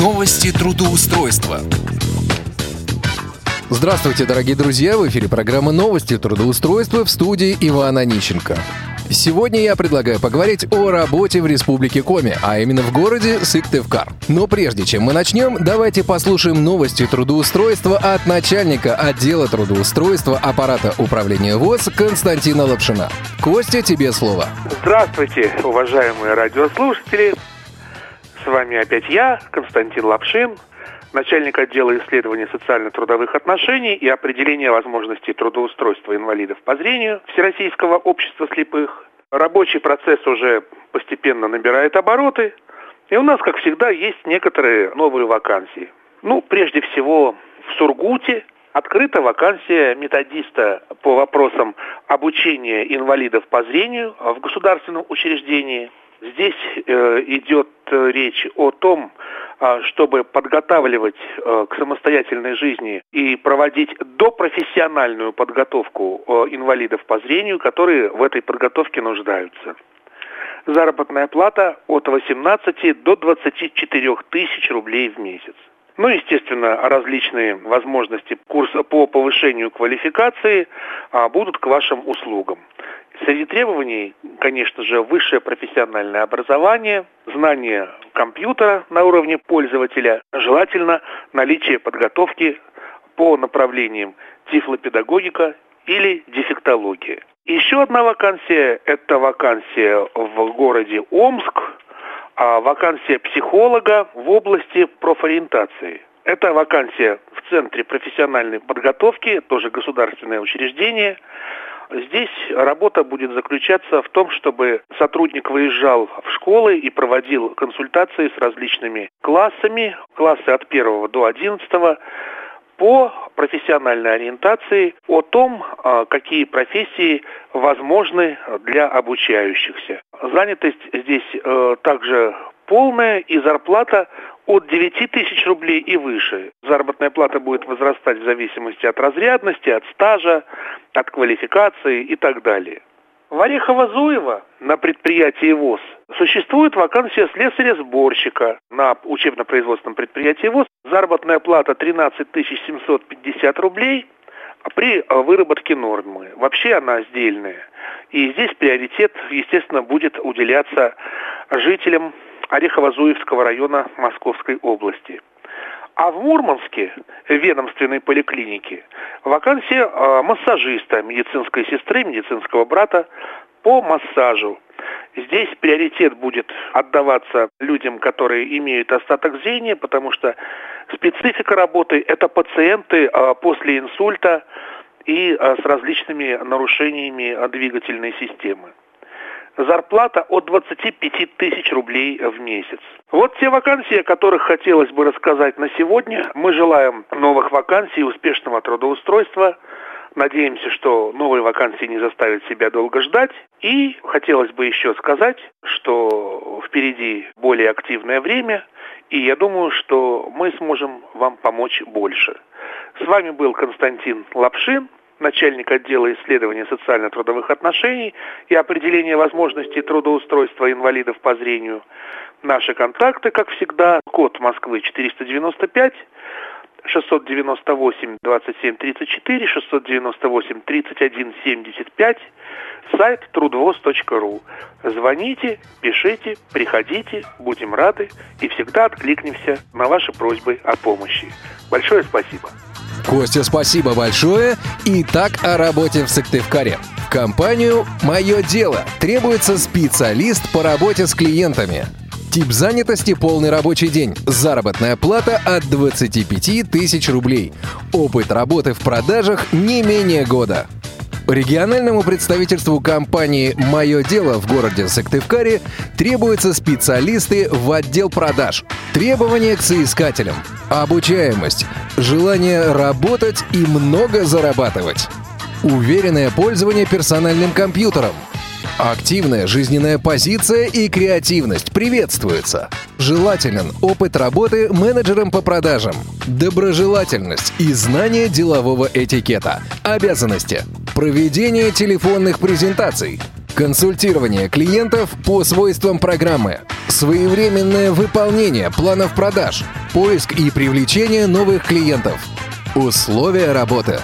Новости трудоустройства. Здравствуйте, дорогие друзья! В эфире программа «Новости трудоустройства» в студии Ивана Нищенко. Сегодня я предлагаю поговорить о работе в Республике Коми, а именно в городе Сыктывкар. Но прежде чем мы начнем, давайте послушаем новости трудоустройства от начальника отдела трудоустройства аппарата управления ВОЗ Константина Лапшина. Костя, тебе слово. Здравствуйте, уважаемые радиослушатели. С вами опять я, Константин Лапшин, начальник отдела исследования социально-трудовых отношений и определения возможностей трудоустройства инвалидов по зрению Всероссийского общества слепых. Рабочий процесс уже постепенно набирает обороты, и у нас, как всегда, есть некоторые новые вакансии. Ну, прежде всего, в Сургуте открыта вакансия методиста по вопросам обучения инвалидов по зрению в государственном учреждении – Здесь э, идет э, речь о том, э, чтобы подготавливать э, к самостоятельной жизни и проводить допрофессиональную подготовку э, инвалидов по зрению, которые в этой подготовке нуждаются. Заработная плата от 18 до 24 тысяч рублей в месяц. Ну, естественно, различные возможности курса по повышению квалификации а, будут к вашим услугам. Среди требований, конечно же, высшее профессиональное образование, знание компьютера на уровне пользователя, желательно наличие подготовки по направлениям тифлопедагогика или дефектология. Еще одна вакансия – это вакансия в городе Омск, а вакансия психолога в области профориентации. Это вакансия в Центре профессиональной подготовки, тоже государственное учреждение. Здесь работа будет заключаться в том, чтобы сотрудник выезжал в школы и проводил консультации с различными классами, классы от 1 до 11 по профессиональной ориентации о том, а, какие профессии возможны для обучающихся. Занятость здесь э, также полная и зарплата от 9 тысяч рублей и выше. Заработная плата будет возрастать в зависимости от разрядности, от стажа, от квалификации и так далее. В Орехово-Зуево на предприятии ВОЗ существует вакансия слесаря-сборщика на учебно-производственном предприятии ВОЗ. Заработная плата 13 750 рублей при выработке нормы. Вообще она сдельная. И здесь приоритет, естественно, будет уделяться жителям Орехово-Зуевского района Московской области. А в Мурманске, в ведомственной поликлинике, вакансия э, массажиста, медицинской сестры, медицинского брата по массажу. Здесь приоритет будет отдаваться людям, которые имеют остаток зрения, потому что специфика работы – это пациенты э, после инсульта и э, с различными нарушениями двигательной системы зарплата от 25 тысяч рублей в месяц. Вот те вакансии, о которых хотелось бы рассказать на сегодня. Мы желаем новых вакансий, успешного трудоустройства. Надеемся, что новые вакансии не заставят себя долго ждать. И хотелось бы еще сказать, что впереди более активное время, и я думаю, что мы сможем вам помочь больше. С вами был Константин Лапшин начальник отдела исследования социально-трудовых отношений и определения возможностей трудоустройства инвалидов по зрению. Наши контакты, как всегда, код Москвы 495, 698 27 34, 698 31 75, сайт трудвоз.ру. Звоните, пишите, приходите, будем рады и всегда откликнемся на ваши просьбы о помощи. Большое спасибо. Костя, спасибо большое. Итак, о работе в Сыктывкаре. В компанию «Мое дело» требуется специалист по работе с клиентами. Тип занятости – полный рабочий день. Заработная плата от 25 тысяч рублей. Опыт работы в продажах не менее года. Региональному представительству компании «Мое дело» в городе Сыктывкаре требуются специалисты в отдел продаж. Требования к соискателям. Обучаемость. Желание работать и много зарабатывать. Уверенное пользование персональным компьютером. Активная жизненная позиция и креативность приветствуются. Желателен опыт работы менеджером по продажам. Доброжелательность и знание делового этикета. Обязанности. Проведение телефонных презентаций. консультирование клиентов по свойствам программы, своевременное выполнение планов продаж, поиск и привлечение новых клиентов, условия работы,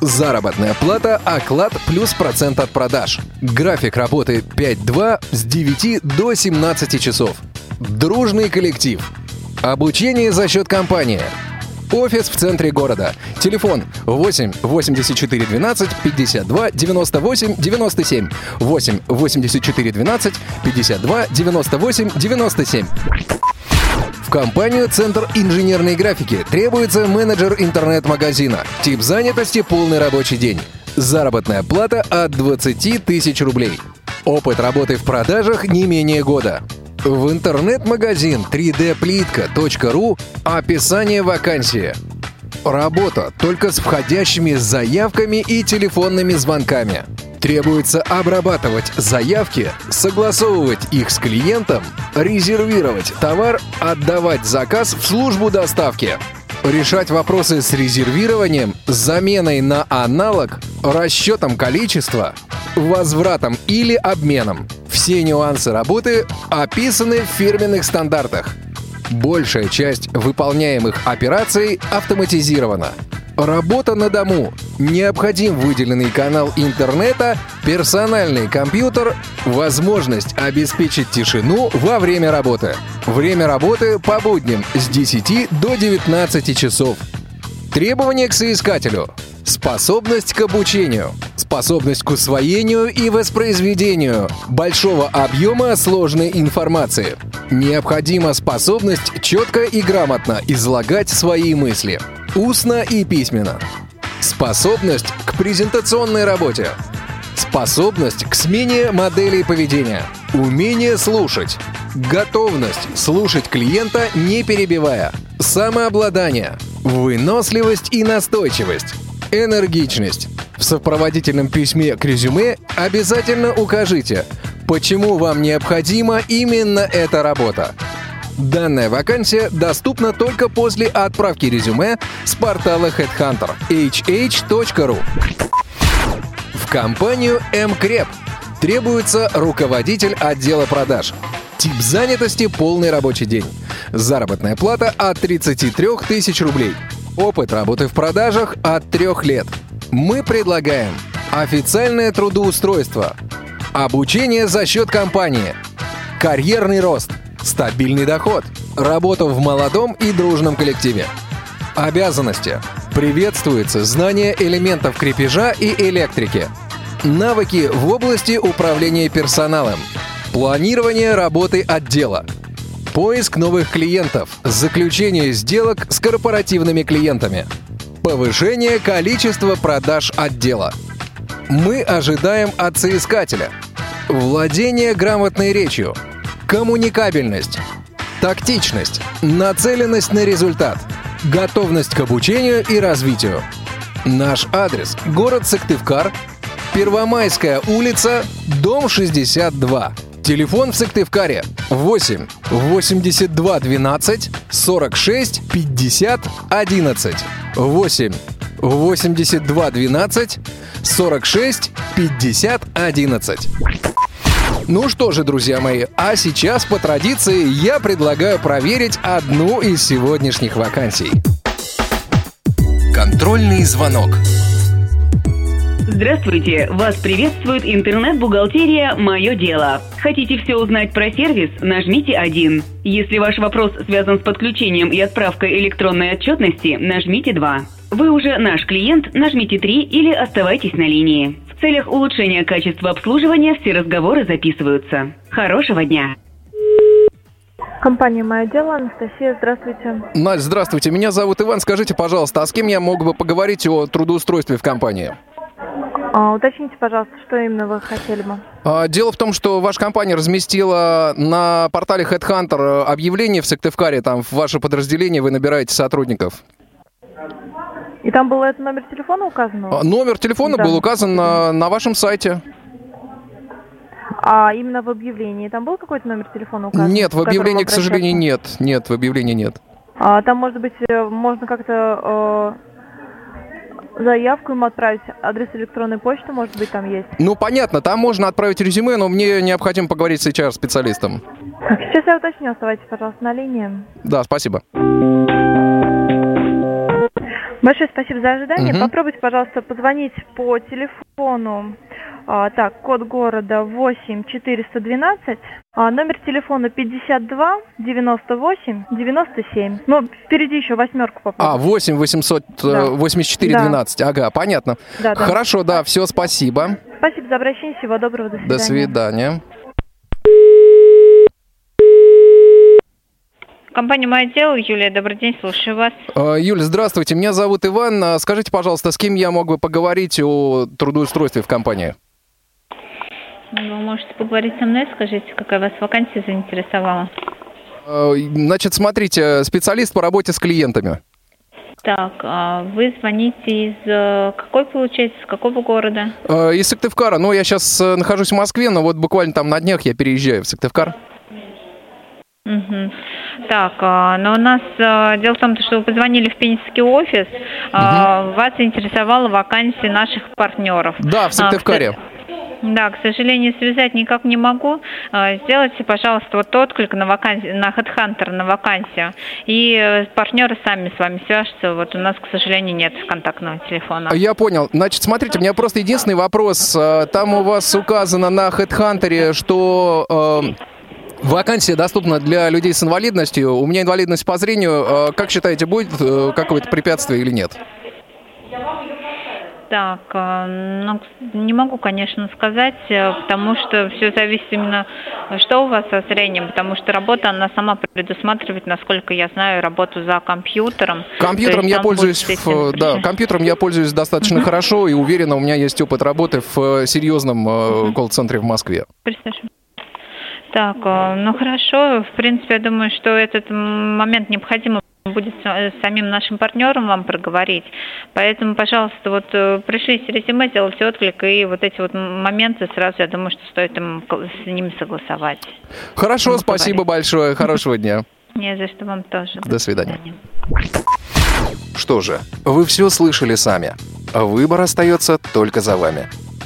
заработная плата, оклад плюс процент от продаж, график работы 5-2 с 9 до 17 часов, дружный коллектив, обучение за счет компании – Офис в центре города. Телефон 8 84 12 52 98 97. 8 84 12 52 98 97. В компанию «Центр инженерной графики» требуется менеджер интернет-магазина. Тип занятости – полный рабочий день. Заработная плата от 20 тысяч рублей. Опыт работы в продажах не менее года. В интернет-магазин 3dplitка.ru описание вакансии. Работа только с входящими заявками и телефонными звонками. Требуется обрабатывать заявки, согласовывать их с клиентом, резервировать товар, отдавать заказ в службу доставки – решать вопросы с резервированием, заменой на аналог, расчетом количества, возвратом или обменом. Все нюансы работы описаны в фирменных стандартах. Большая часть выполняемых операций автоматизирована. Работа на дому. Необходим выделенный канал интернета, персональный компьютер, возможность обеспечить тишину во время работы. Время работы по будням с 10 до 19 часов. Требования к соискателю. Способность к обучению. Способность к усвоению и воспроизведению большого объема сложной информации. Необходима способность четко и грамотно излагать свои мысли устно и письменно. Способность к презентационной работе. Способность к смене моделей поведения. Умение слушать. Готовность слушать клиента, не перебивая. Самообладание. Выносливость и настойчивость. Энергичность. В сопроводительном письме к резюме обязательно укажите, почему вам необходима именно эта работа. Данная вакансия доступна только после отправки резюме с портала Headhunter hh.ru. В компанию МКРЕП требуется руководитель отдела продаж. Тип занятости – полный рабочий день. Заработная плата от 33 тысяч рублей. Опыт работы в продажах от 3 лет. Мы предлагаем официальное трудоустройство, обучение за счет компании, карьерный рост – Стабильный доход. Работа в молодом и дружном коллективе. Обязанности. Приветствуется знание элементов крепежа и электрики. Навыки в области управления персоналом. Планирование работы отдела. Поиск новых клиентов. Заключение сделок с корпоративными клиентами. Повышение количества продаж отдела. Мы ожидаем от соискателя. Владение грамотной речью – коммуникабельность, тактичность, нацеленность на результат, готовность к обучению и развитию. Наш адрес – город Сыктывкар, Первомайская улица, дом 62. Телефон в Сыктывкаре 8 82 12 46 50 11 8 82 12 46 50 11 ну что же, друзья мои, а сейчас по традиции я предлагаю проверить одну из сегодняшних вакансий. Контрольный звонок. Здравствуйте! Вас приветствует интернет-бухгалтерия «Мое дело». Хотите все узнать про сервис? Нажмите «1». Если ваш вопрос связан с подключением и отправкой электронной отчетности, нажмите «2». Вы уже наш клиент, нажмите 3 или оставайтесь на линии. В целях улучшения качества обслуживания все разговоры записываются. Хорошего дня! Компания «Мое дело», Анастасия, здравствуйте. Настя, здравствуйте. Меня зовут Иван. Скажите, пожалуйста, а с кем я мог бы поговорить о трудоустройстве в компании? А, уточните, пожалуйста, что именно вы хотели бы? А, дело в том, что ваша компания разместила на портале Headhunter объявление в Сыктывкаре, там в ваше подразделение вы набираете сотрудников. И там был этот номер телефона указан? А, номер телефона да. был указан на, на вашем сайте. А именно в объявлении там был какой-то номер телефона указан? Нет, в объявлении, к сожалению, нет. Нет, в объявлении нет. А, там, может быть, э, можно как-то заявку ему отправить. Адрес электронной почты, может быть, там есть. Ну, понятно, там можно отправить резюме, но мне необходимо поговорить с HR-специалистом. Сейчас я уточню, оставайтесь, пожалуйста, на линии. Да, спасибо. Большое спасибо за ожидание. Мгм. Попробуйте, пожалуйста, позвонить по телефону. а, так, код города 8412, а, номер телефона 52 98 97. Ну, впереди еще восьмерку А, попробуйте. 8 884 Да. 12. Ага, понятно. Да, да. Хорошо, да, все, спасибо. Спасибо за обращение, всего доброго, до свидания. До свидания. Компания «Мое дело», Юлия, добрый день, слушаю вас. Э, Юль, здравствуйте. Меня зовут Иван. А, Скажите, пожалуйста, с кем я мог бы поговорить о трудоустройстве в компании? Вы можете поговорить со мной, скажите, какая вас вакансия заинтересовала? Э, Значит, смотрите, специалист по работе с клиентами. Так, а вы звоните из э, какой, получается, с какого города? Э, Из Сыктывкара. Ну, я сейчас нахожусь в Москве, но вот буквально там на днях я переезжаю в Сыктывкар. Мгм. Так, а, но у нас а, дело в том, что вы позвонили в Пензенский офис, а, вас интересовала вакансия наших партнеров. Да, в Сыктывкаре. Да, к сожалению, связать никак не могу. Сделайте, пожалуйста, вот отклик на вакансию, на HeadHunter, на вакансию, и э, партнеры сами с вами свяжутся. Вот у нас, к сожалению, нет контактного телефона. Я понял. Значит, смотрите, у меня просто единственный вопрос. Там у вас указано на HeadHunter, что э, вакансия доступна для людей с инвалидностью. У меня инвалидность по зрению. Э, Как считаете, будет э, какое-то препятствие или нет? Так, а, ну, не могу, конечно, сказать, э, потому что все зависит именно, э, что у вас со зрением, потому что работа, она сама предусматривает, насколько я знаю, работу за компьютером. Компьютером есть я пользуюсь, естественно, да, компьютером я пользуюсь достаточно хорошо и уверенно, у меня есть опыт работы в э, серьезном э, колл-центре в Москве. Представь. Так, э, ну хорошо, в принципе, я думаю, что этот момент необходимо будет э, самим нашим партнером вам проговорить. Поэтому, пожалуйста, вот э, пришлите резюме, сделайте отклик, и вот эти вот моменты сразу, я думаю, что стоит им, с ними согласовать. Хорошо, Ну, спасибо большое, хорошего дня. Не за что вам тоже. До свидания. Что же, вы все слышали сами. Выбор остается только за вами.